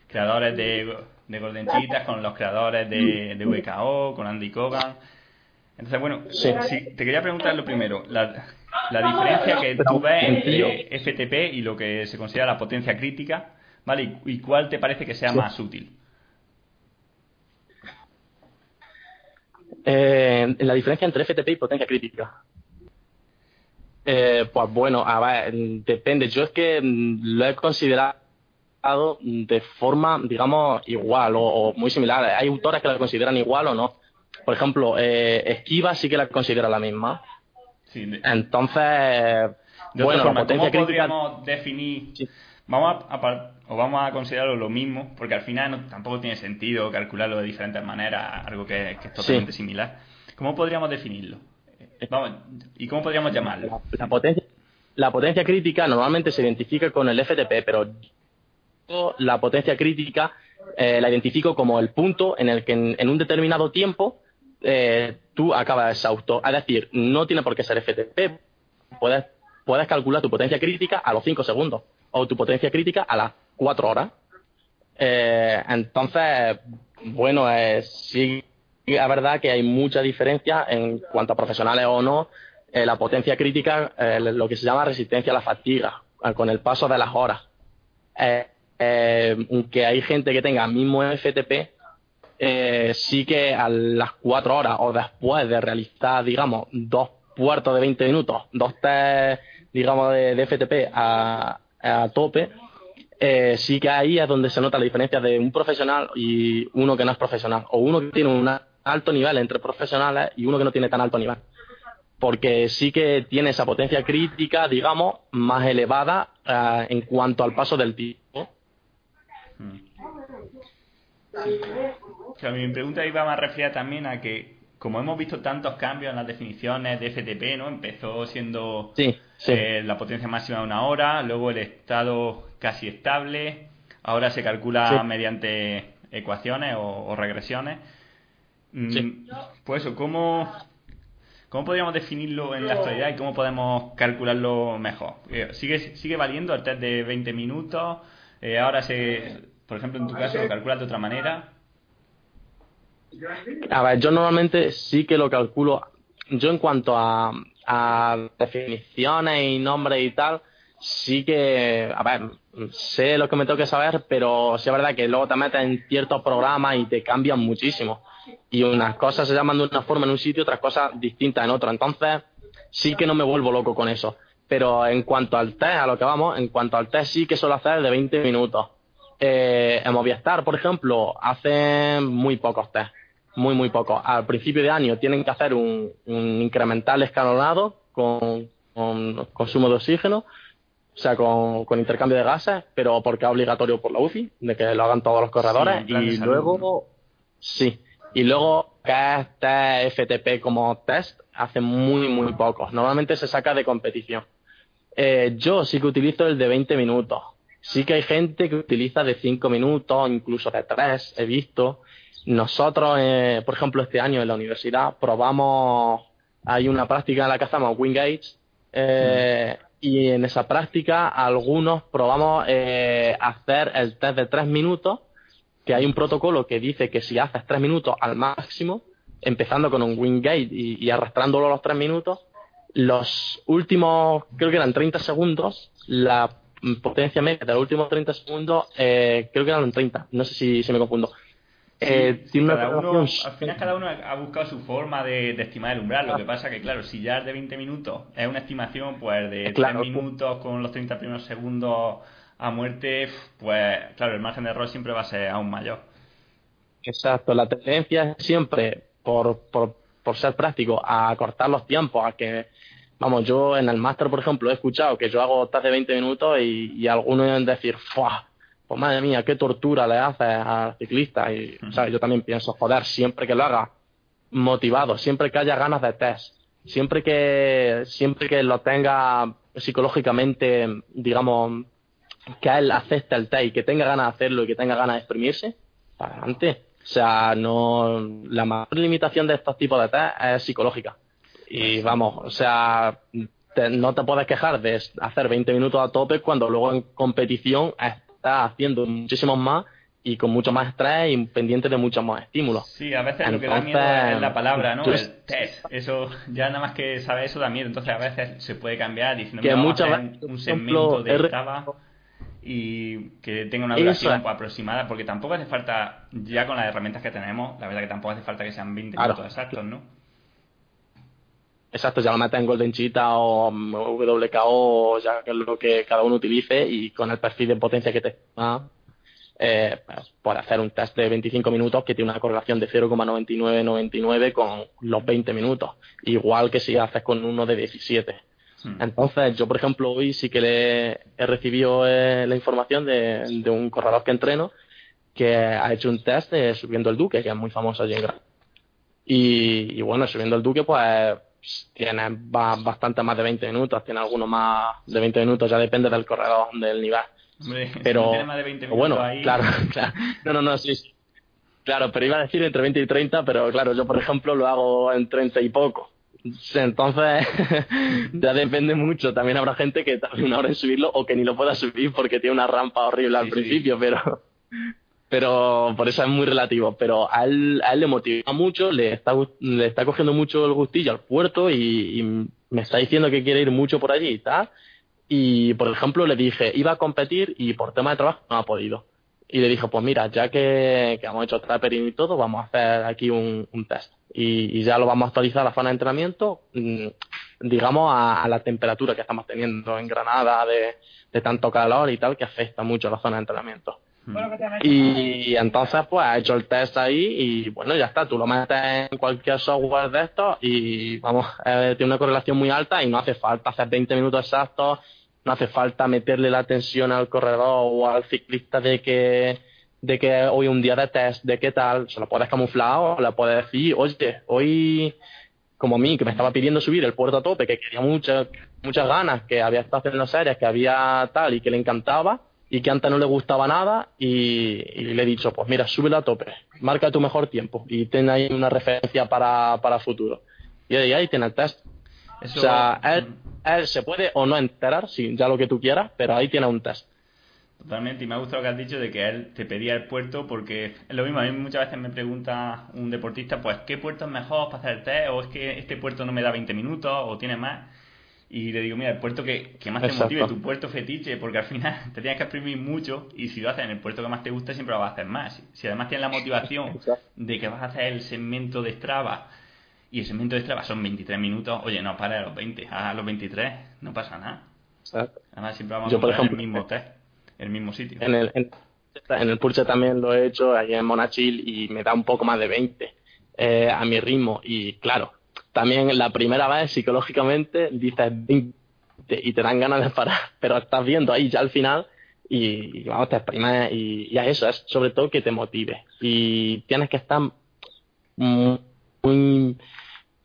creadores de, de Golden Cheetah con los creadores de, de VKO, con Andy Kogan. Entonces, bueno, te quería preguntar lo primero. La, la diferencia que tú ves entre FTP y lo que se considera la potencia crítica, ¿vale? ¿Y, cuál te parece que sea más útil? Eh, la diferencia entre FTP y potencia crítica. Eh, pues bueno, a ver, depende. Yo es que lo he considerado de forma, digamos, igual o, muy similar. Hay autores que la consideran igual o no. Por ejemplo, eh, Esquiva sí que la considera la misma. Entonces, De forma, ¿cómo podríamos definir? Vamos a, o vamos a considerarlo lo mismo, porque al final tampoco tiene sentido calcularlo de diferentes maneras, algo que, es totalmente similar. ¿Cómo podríamos definirlo? Vamos, ¿Y cómo podríamos llamarlo? La, potencia, la potencia crítica normalmente se identifica con el FTP, pero la potencia crítica eh, la identifico como el punto en el que en, un determinado tiempo eh, tú acabas exhausto. Es decir, no tiene por qué ser FTP. Puedes, puedes calcular tu potencia crítica a los 5 segundos o tu potencia crítica a las 4 horas. Eh, entonces, bueno, sí es verdad que hay mucha diferencia en cuanto a profesionales o no. la potencia crítica, lo que se llama resistencia a la fatiga, con el paso de las horas. Aunque hay gente que tenga mismo FTP, eh, sí que a las cuatro horas o después de realizar, digamos, dos puertos de 20 minutos, dos test, digamos, de, FTP a, tope, eh, sí que ahí es donde se nota la diferencia de un profesional y uno que no es profesional, o uno que tiene un alto nivel entre profesionales y uno que no tiene tan alto nivel. Porque sí que tiene esa potencia crítica, digamos, más elevada eh, en cuanto al paso del tiempo. Mi pregunta iba más referida también a que, como hemos visto tantos cambios en las definiciones de FTP, ¿no? Empezó siendo eh, la potencia máxima de una hora, luego el estado casi estable, ahora se calcula mediante ecuaciones o, regresiones. Mm, pues eso, ¿cómo, ¿cómo podríamos definirlo en la actualidad y cómo podemos calcularlo mejor? Eh, ¿Sigue, sigue valiendo el test de 20 minutos? Eh, ahora se, por ejemplo, en tu caso lo calculas de otra manera. A ver, yo normalmente sí que lo calculo. Yo en cuanto a, definiciones y nombres y tal, sí que, a ver, sé lo que me tengo que saber, pero sí es verdad que luego te metes en ciertos programas y te cambian muchísimo. Y unas cosas se llaman de una forma en un sitio, otras cosas distintas en otro. Entonces, sí que no me vuelvo loco con eso. Pero en cuanto al test, a lo que vamos, en cuanto al test sí que suelo hacer de 20 minutos. Eh, en Movistar, por ejemplo, hacen muy pocos test muy, muy poco. Al principio de año tienen que hacer un, incremental escalonado con, consumo de oxígeno, o sea, con, intercambio de gases, pero porque es obligatorio por la UCI, de que lo hagan todos los corredores. y luego, sí, y luego que este FTP como test hace muy, muy pocos. Normalmente se saca de competición. Eh, yo sí que utilizo el de 20 minutos. Sí que hay gente que utiliza de 5 minutos, incluso de 3, he visto. Nosotros, eh, por ejemplo, este año en la universidad probamos, hay una práctica en la que hacemos Wingates, eh, y en esa práctica algunos probamos eh, hacer el test de tres minutos, que hay un protocolo que dice que si haces tres minutos al máximo, empezando con un Wingate y, y arrastrándolo a los tres minutos, los últimos, creo que eran 30 segundos, la potencia media de los últimos 30 segundos, creo que eran 30, no sé si, si me confundo. Eh, al final cada uno ha buscado su forma de, estimar el umbral. Lo que pasa que, claro, si ya es de 20 minutos, es una estimación pues de 3 minutos con los 30 primeros segundos a muerte, pues claro, el margen de error siempre va a ser aún mayor. Exacto, la tendencia es siempre, por, por, por ser práctico, a cortar los tiempos, a que, vamos, yo en el máster, por ejemplo, he escuchado que yo hago test de 20 minutos y, y algunos deben decir, ¡fuah! pues madre mía, qué tortura le haces al ciclista. Y, yo también pienso, joder, siempre que lo haga motivado, siempre que haya ganas de test, siempre que, siempre que lo tenga psicológicamente, digamos, que él acepte el test y que tenga ganas de hacerlo y que tenga ganas de exprimirse, para adelante. O sea, no, la mayor limitación de estos tipos de test es psicológica. Y vamos, o sea, no te puedes quejar de hacer 20 minutos a tope cuando luego en competición es está haciendo muchísimos más y con mucho más estrés y pendiente de muchos más estímulos. Sí, a veces lo que da miedo es la palabra, ¿no? El test. Eso, ya nada más que saber eso da miedo. Entonces a veces se puede cambiar diciendo que muchas un segmento de Java y que tenga una duración aproximada, porque tampoco hace falta, ya con las herramientas que tenemos, la verdad que tampoco hace falta que sean 20 minutos exactos, ¿no? Exacto, ya lo metes en Golden Cheetah o WKO, ya que es lo que cada uno utilice y con el perfil de potencia que te da, eh, puede hacer un test de 25 minutos que tiene una correlación de 0,9999 con los 20 minutos, igual que si haces con uno de 17. Hmm. Entonces, yo, por ejemplo, hoy sí que le he recibido eh, la información de, un corredor que entreno que ha hecho un test de subiendo el Duque, que es muy famoso allí en Gran. Y, bueno, subiendo el Duque, pues tiene bastante más de 20 minutos, tiene algunos más de 20 minutos, ya depende del corredor, del nivel. pero tiene más de 20 minutos bueno, claro, claro. No, no, no, sí, sí. Claro, pero iba a decir entre 20 y 30, pero claro, yo por ejemplo lo hago en 30 y poco. Entonces, ya depende mucho. También habrá gente que tarde una hora en subirlo o que ni lo pueda subir porque tiene una rampa horrible al principio, pero pero por eso es muy relativo. Pero a él, a él le motiva mucho, le está, le está cogiendo mucho el gustillo al puerto y, me está diciendo que quiere ir mucho por allí y tal. Y, por ejemplo, le dije, iba a competir y por tema de trabajo no ha podido. Y le dije, pues mira, ya que, que hemos hecho trappering y todo, vamos a hacer aquí un, un test y, ya lo vamos a actualizar a la zona de entrenamiento, mm, digamos, a, la temperatura que estamos teniendo en Granada de, tanto calor y tal, que afecta mucho a la zona de entrenamiento. Mm. Y, entonces, pues, ha hecho el test ahí y bueno, ya está. Tú lo metes en cualquier software de estos y vamos, eh, tiene una correlación muy alta y no hace falta hacer 20 minutos exactos, no hace falta meterle la tensión al corredor o al ciclista de que de que hoy un día de test, de qué tal, se lo puedes camuflar o le puedes decir, oye, hoy, como a mí, que me estaba pidiendo subir el puerto a tope, que quería muchas muchas ganas, que había estado haciendo series, que había tal y que le encantaba y que antes no le gustaba nada y, le he dicho, pues mira, súbelo a tope, marca tu mejor tiempo y ten ahí una referencia para, para futuro. Y ahí tiene el test. O sea, él, él se puede o no enterar, sí, ya lo que tú quieras, pero ahí tiene un test. Totalmente, y me ha gustado lo que has dicho de que él te pedía el puerto porque es lo mismo, a mí muchas veces me pregunta un deportista, pues, ¿qué puerto es mejor para hacer el test? O es que este puerto no me da 20 minutos o tiene más. Y le digo, mira, el puerto que, que más te motive, tu puerto fetiche, porque al final te tienes que exprimir mucho y si lo haces en el puerto que más te gusta, siempre lo vas a hacer más. Si además tienes la motivación de que vas a hacer el segmento de Strava y el segmento de Strava son 23 minutos, oye, no para a los 20, a los 23, no pasa nada. Además, siempre vamos a poner el mismo test el mismo sitio. En el, en, el Purche también lo he hecho, ahí en Monachil, y me da un poco más de 20 eh, a mi ritmo. Y claro, también la primera vez psicológicamente dices 20 y te dan ganas de parar, pero estás viendo ahí ya al final y, vamos, te exprimes y, y, eso, es sobre todo que te motive. Y tienes que estar muy,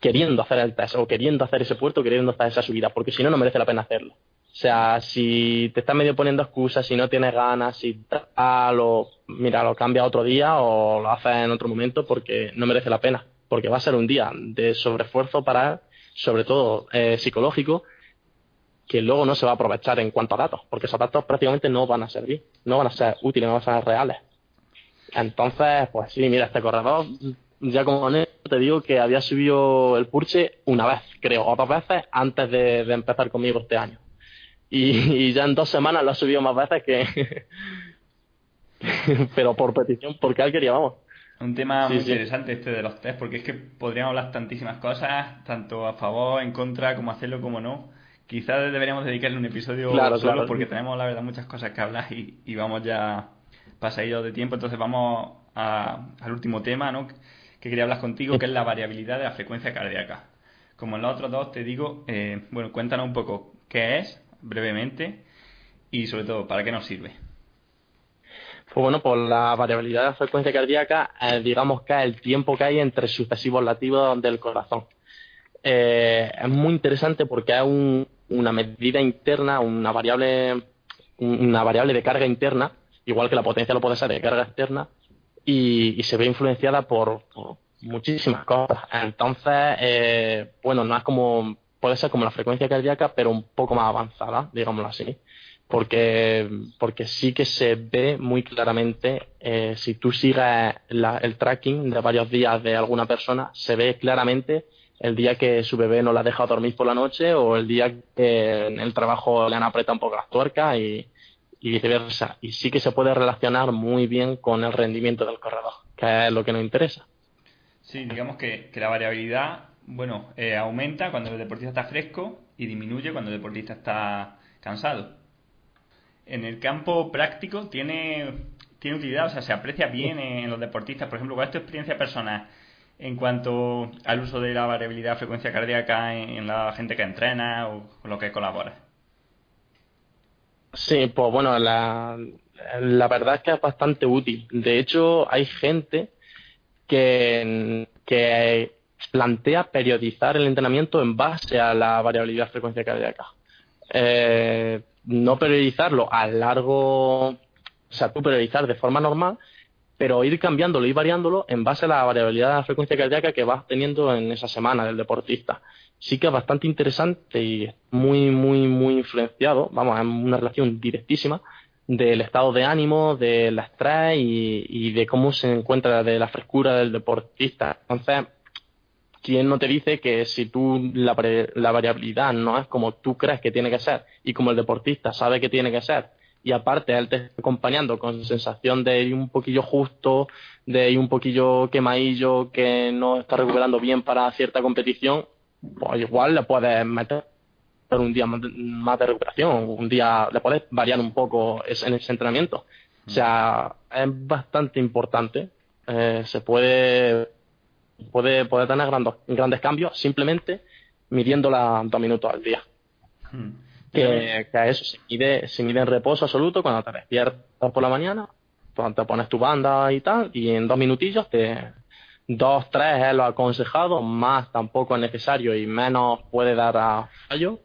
queriendo hacer el test o queriendo hacer ese puerto, queriendo hacer esa subida, porque si no, no merece la pena hacerlo. O sea, si te estás medio poniendo excusas, si no tienes ganas, si tal, o mira, lo cambia otro día o lo haces en otro momento porque no merece la pena. Porque va a ser un día de sobreesfuerzo para sobre todo eh, psicológico, que luego no se va a aprovechar en cuanto a datos, porque esos datos prácticamente no van a servir, no van a ser útiles, no van a ser reales. Entonces, pues sí, mira, este corredor, ya como te digo que había subido el Purche una vez, creo, o dos veces antes de empezar conmigo este año y, ya en dos semanas lo ha subido más veces que... pero por petición, porque él quería, vamos. Un tema muy interesante este de los test, porque es que podríamos hablar tantísimas cosas, tanto a favor, en contra, como hacerlo, como no. Quizás deberíamos dedicarle un episodio solo, porque tenemos, la verdad, muchas cosas que hablar y, y vamos ya pasadillos de tiempo. Entonces vamos al último tema, ¿no? Que quería hablar contigo, que es la variabilidad de la frecuencia cardíaca. Como en los otros dos, te digo, eh, bueno, cuéntanos un poco qué es, brevemente y sobre todo, ¿para qué nos sirve? Pues bueno, por la variabilidad de la frecuencia cardíaca, eh, digamos que el tiempo que hay entre sucesivos latidos del corazón. Eh, es muy interesante porque es una medida interna, una variable, una variable de carga interna, igual que la potencia lo puede ser de carga externa, y, se ve influenciada por, muchísimas cosas. Entonces, eh, bueno, no es como puede ser como la frecuencia cardíaca, pero un poco más avanzada, digámoslo así. Porque, porque sí que se ve muy claramente, eh, si tú sigues el tracking de varios días de alguna persona, se ve claramente el día que su bebé no la ha dejado dormir por la noche o el día que en el trabajo le han apretado un poco las tuercas y, y viceversa. Y sí que se puede relacionar muy bien con el rendimiento del corredor, que es lo que nos interesa. Sí, digamos que, que la variabilidad bueno, eh, aumenta cuando el deportista está fresco y disminuye cuando el deportista está cansado. En el campo práctico tiene, tiene utilidad, o sea, se aprecia bien en los deportistas. Por ejemplo, con tu experiencia personal, en cuanto al uso de la variabilidad frecuencia cardíaca en, la gente que entrena o con lo que colabora. Sí, pues bueno, la, la verdad es que es bastante útil. De hecho, hay gente que, que plantea periodizar el entrenamiento en base a la variabilidad frecuencia cardíaca. Eh, no periodizarlo a largo, o sea, tú periodizar de forma normal, pero ir cambiándolo, ir variándolo en base a la variabilidad de la frecuencia cardíaca que vas teniendo en esa semana del deportista. Sí que es bastante interesante y muy, muy, muy influenciado, vamos, es una relación directísima del estado de ánimo, del estrés y, y de cómo se encuentra de la frescura del deportista. Entonces, ¿quién no te dice que si tú la, la, variabilidad no es como tú crees que tiene que ser y como el deportista sabe que tiene que ser y aparte él te está acompañando con sensación de ir un poquillo justo, de ir un poquillo quemadillo, que no está recuperando bien para cierta competición, pues igual le puedes meter un día más de recuperación, un día le puedes variar un poco en ese entrenamiento. O sea, es bastante importante. Eh, se puede, puede, puede tener grandes, grandes cambios simplemente midiéndola dos minutos al día. Hmm. Que, que, eso se mide, se mide en reposo absoluto cuando te despiertas por la mañana, cuando te pones tu banda y tal, y en dos minutillos te, dos, tres es lo aconsejado, más tampoco es necesario y menos puede dar a fallo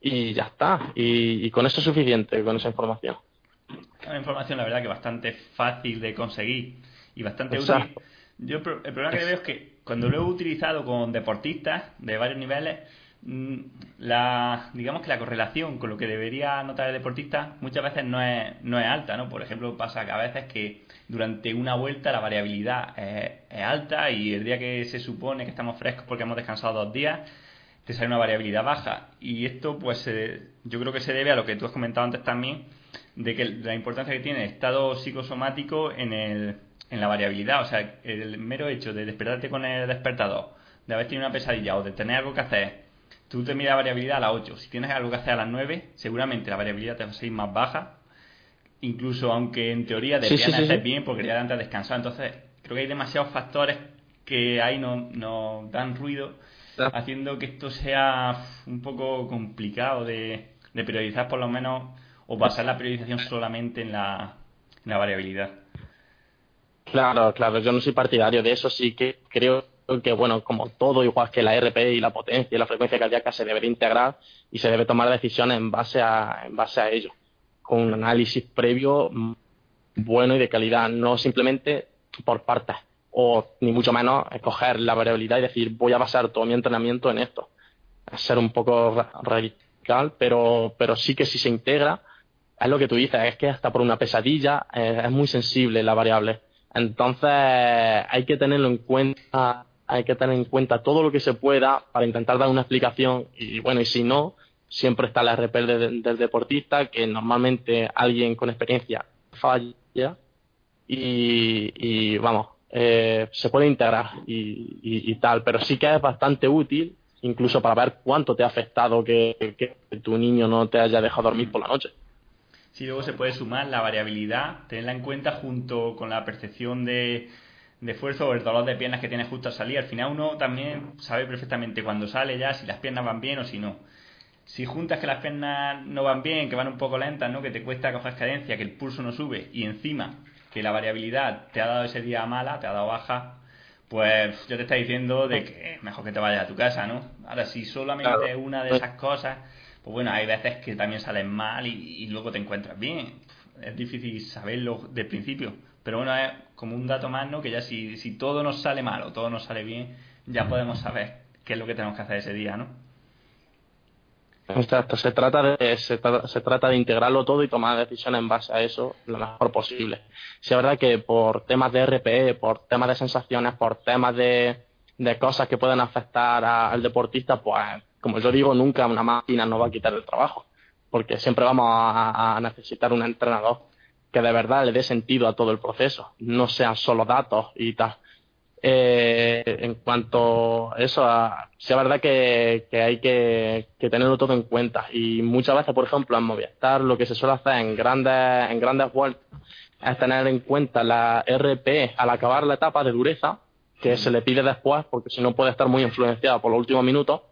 y ya está. Y, con eso es suficiente, con esa información. Una información, la verdad, que bastante fácil de conseguir y bastante útil. Yo el problema que veo es que cuando lo he utilizado con deportistas de varios niveles, mm, la digamos que la correlación con lo que debería notar el deportista muchas veces no es, no es alta, ¿no? Por ejemplo, pasa que a veces que durante una vuelta la variabilidad es, alta y el día que se supone que estamos frescos porque hemos descansado dos días, te sale una variabilidad baja. Y esto, pues, yo creo que se debe a lo que tú has comentado antes también, de que la importancia que tiene el estado psicosomático en, el, en la variabilidad. O sea, el mero hecho de despertarte con el despertador, de haber tenido una pesadilla o de tener algo que hacer, tú te miras la variabilidad a las 8. Si tienes algo que hacer a las 9, seguramente la variabilidad te va a salir más baja. Incluso aunque en teoría deberían sí, bien porque ya antes descansar. Entonces, creo que hay demasiados factores que ahí nos no dan ruido haciendo que esto sea un poco complicado de, de periodizar por lo menos o basar la periodización solamente en la, variabilidad. Claro, claro, yo no soy partidario de eso, sí que creo que, bueno, como todo, igual que la RP y la potencia y la frecuencia cardíaca, se debe integrar y se debe tomar decisiones en base a, en base a ello, con un análisis previo bueno y de calidad, no simplemente por partes o ni mucho menos escoger la variabilidad y decir voy a basar todo mi entrenamiento en esto. Es ser un poco radical, pero, pero sí que si se integra, es lo que tú dices, es que hasta por una pesadilla eh, es, muy sensible la variable. Entonces hay que tenerlo en cuenta, hay que tener en cuenta todo lo que se pueda para intentar dar una explicación y bueno, y si no, siempre está la RP del, deportista, que normalmente alguien con experiencia falla y, y vamos, eh, se puede integrar y, tal, pero sí que es bastante útil incluso para ver cuánto te ha afectado que, tu niño no te haya dejado dormir por la noche. Sí, luego se puede sumar la variabilidad, tenerla en cuenta junto con la percepción de, de esfuerzo o el dolor de piernas que tienes justo al salir. Al final uno también sabe perfectamente cuando sale ya si las piernas van bien o si no. Si juntas que las piernas no van bien, que van un poco lentas, ¿no? que te cuesta coger cadencia, que el pulso no sube y encima que la variabilidad te ha dado ese día mala, te ha dado baja, pues yo te está diciendo de que mejor que te vayas a tu casa, ¿no? Ahora, si solamente una de esas cosas, pues bueno, hay veces que también salen mal y, luego te encuentras bien. Es difícil saberlo de principio, pero bueno, es como un dato más, ¿no? Que ya si, si todo nos sale mal o todo nos sale bien, ya podemos saber qué es lo que tenemos que hacer ese día, ¿no? Exacto, se trata, de, se, trata de integrarlo todo y tomar decisiones en base a eso lo mejor posible. Si es verdad que por temas de RPE, por temas de sensaciones, por temas de, de cosas que pueden afectar al deportista, pues como yo digo, nunca una máquina nos va a quitar el trabajo, porque siempre vamos a, necesitar un entrenador que de verdad le dé sentido a todo el proceso, no sean solo datos y tal. Eh, en cuanto a eso, sí es verdad que, hay que, tenerlo todo en cuenta. Y muchas veces, por ejemplo, en Movistar lo que se suele hacer en grandes, en grandes vueltas es tener en cuenta la RP al acabar la etapa de dureza, que se le pide después, porque si no puede estar muy influenciado por los últimos minutos,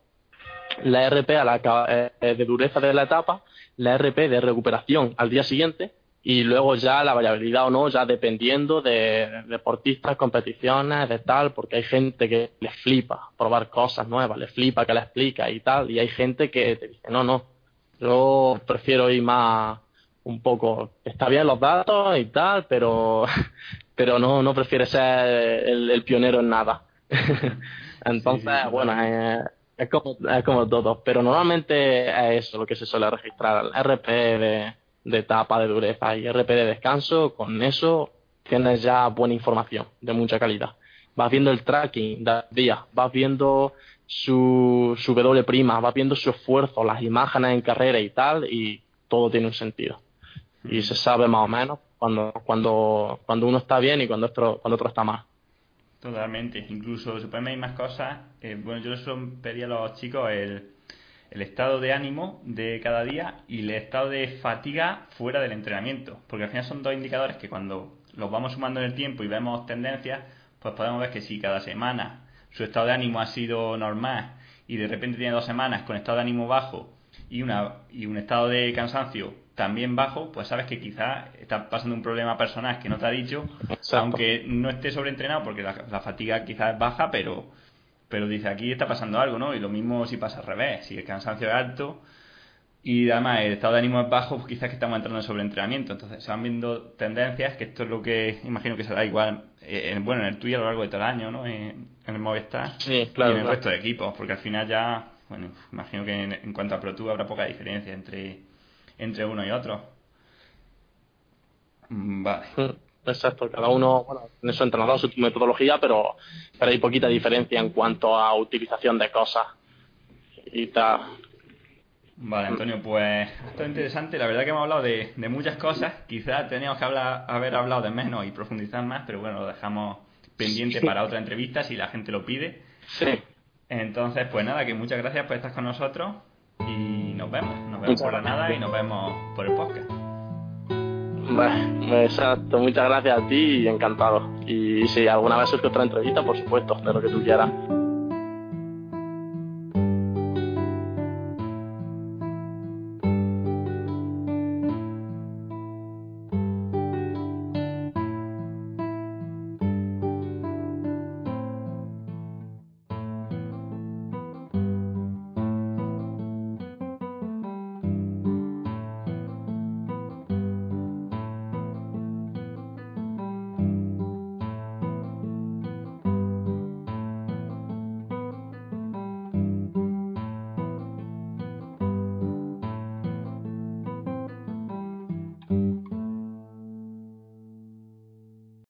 la RP a la eh, de dureza de la etapa, la RP de recuperación al día siguiente y luego ya la variabilidad o no, ya dependiendo de deportistas, competiciones, de tal, porque hay gente que le flipa probar cosas nuevas, le flipa que le explica y tal, y hay gente que te dice, no, no, yo prefiero ir más un poco, está bien los datos y tal, pero, pero no, no prefiere ser el, pionero en nada. Entonces, bueno, es, como, es como todo, pero normalmente es eso lo que se suele registrar, el RP de de etapa de dureza y RP de descanso, con eso tienes ya buena información de mucha calidad. Vas viendo el tracking de día, vas viendo su, su W prima, vas viendo su esfuerzo, las imágenes en carrera y tal, y todo tiene un sentido. Y se sabe más o menos cuando, cuando, cuando uno está bien y cuando otro, cuando otro está mal. Totalmente, incluso se pueden más cosas. Eh, bueno, yo les pedí a los chicos el, el estado de ánimo de cada día y el estado de fatiga fuera del entrenamiento. Porque al final son dos indicadores que cuando los vamos sumando en el tiempo y vemos tendencias, pues podemos ver que si cada semana su estado de ánimo ha sido normal y de repente tiene dos semanas con estado de ánimo bajo y, una, y un estado de cansancio también bajo, pues sabes que quizás está pasando un problema personal que no te ha dicho, aunque no esté sobreentrenado porque la, la fatiga quizás es baja, pero pero dice, aquí está pasando algo, ¿no? Y lo mismo si pasa al revés, si el cansancio es alto y además el estado de ánimo es bajo, pues quizás que estamos entrando en sobreentrenamiento. Entonces se van viendo tendencias, que esto es lo que imagino que será igual, eh, bueno, en el tuyo a lo largo de todo el año, ¿no? En, el Movistar sí, claro, y en el resto de equipos, porque al final ya, bueno, imagino que en, cuanto a Pro Tour habrá poca diferencia entre, entre uno y otro. Mm, vale. Mm. Exacto, cada uno bueno, tiene su entrenador, su metodología, pero, pero hay poquita diferencia en cuanto a utilización de cosas y tal. Vale, Antonio, pues esto es interesante. La verdad que hemos hablado de, muchas cosas. Quizás teníamos que hablar, haber hablado de menos y profundizar más, pero bueno, lo dejamos pendiente para otra entrevista si la gente lo pide. Sí. Entonces, pues nada, que muchas gracias por estar con nosotros y nos vemos. Nos vemos por la nada y nos vemos por el podcast. Bueno, exacto, muchas gracias a ti y encantado. Y si alguna vez surge otra entrevista, por supuesto, de lo que tú quieras.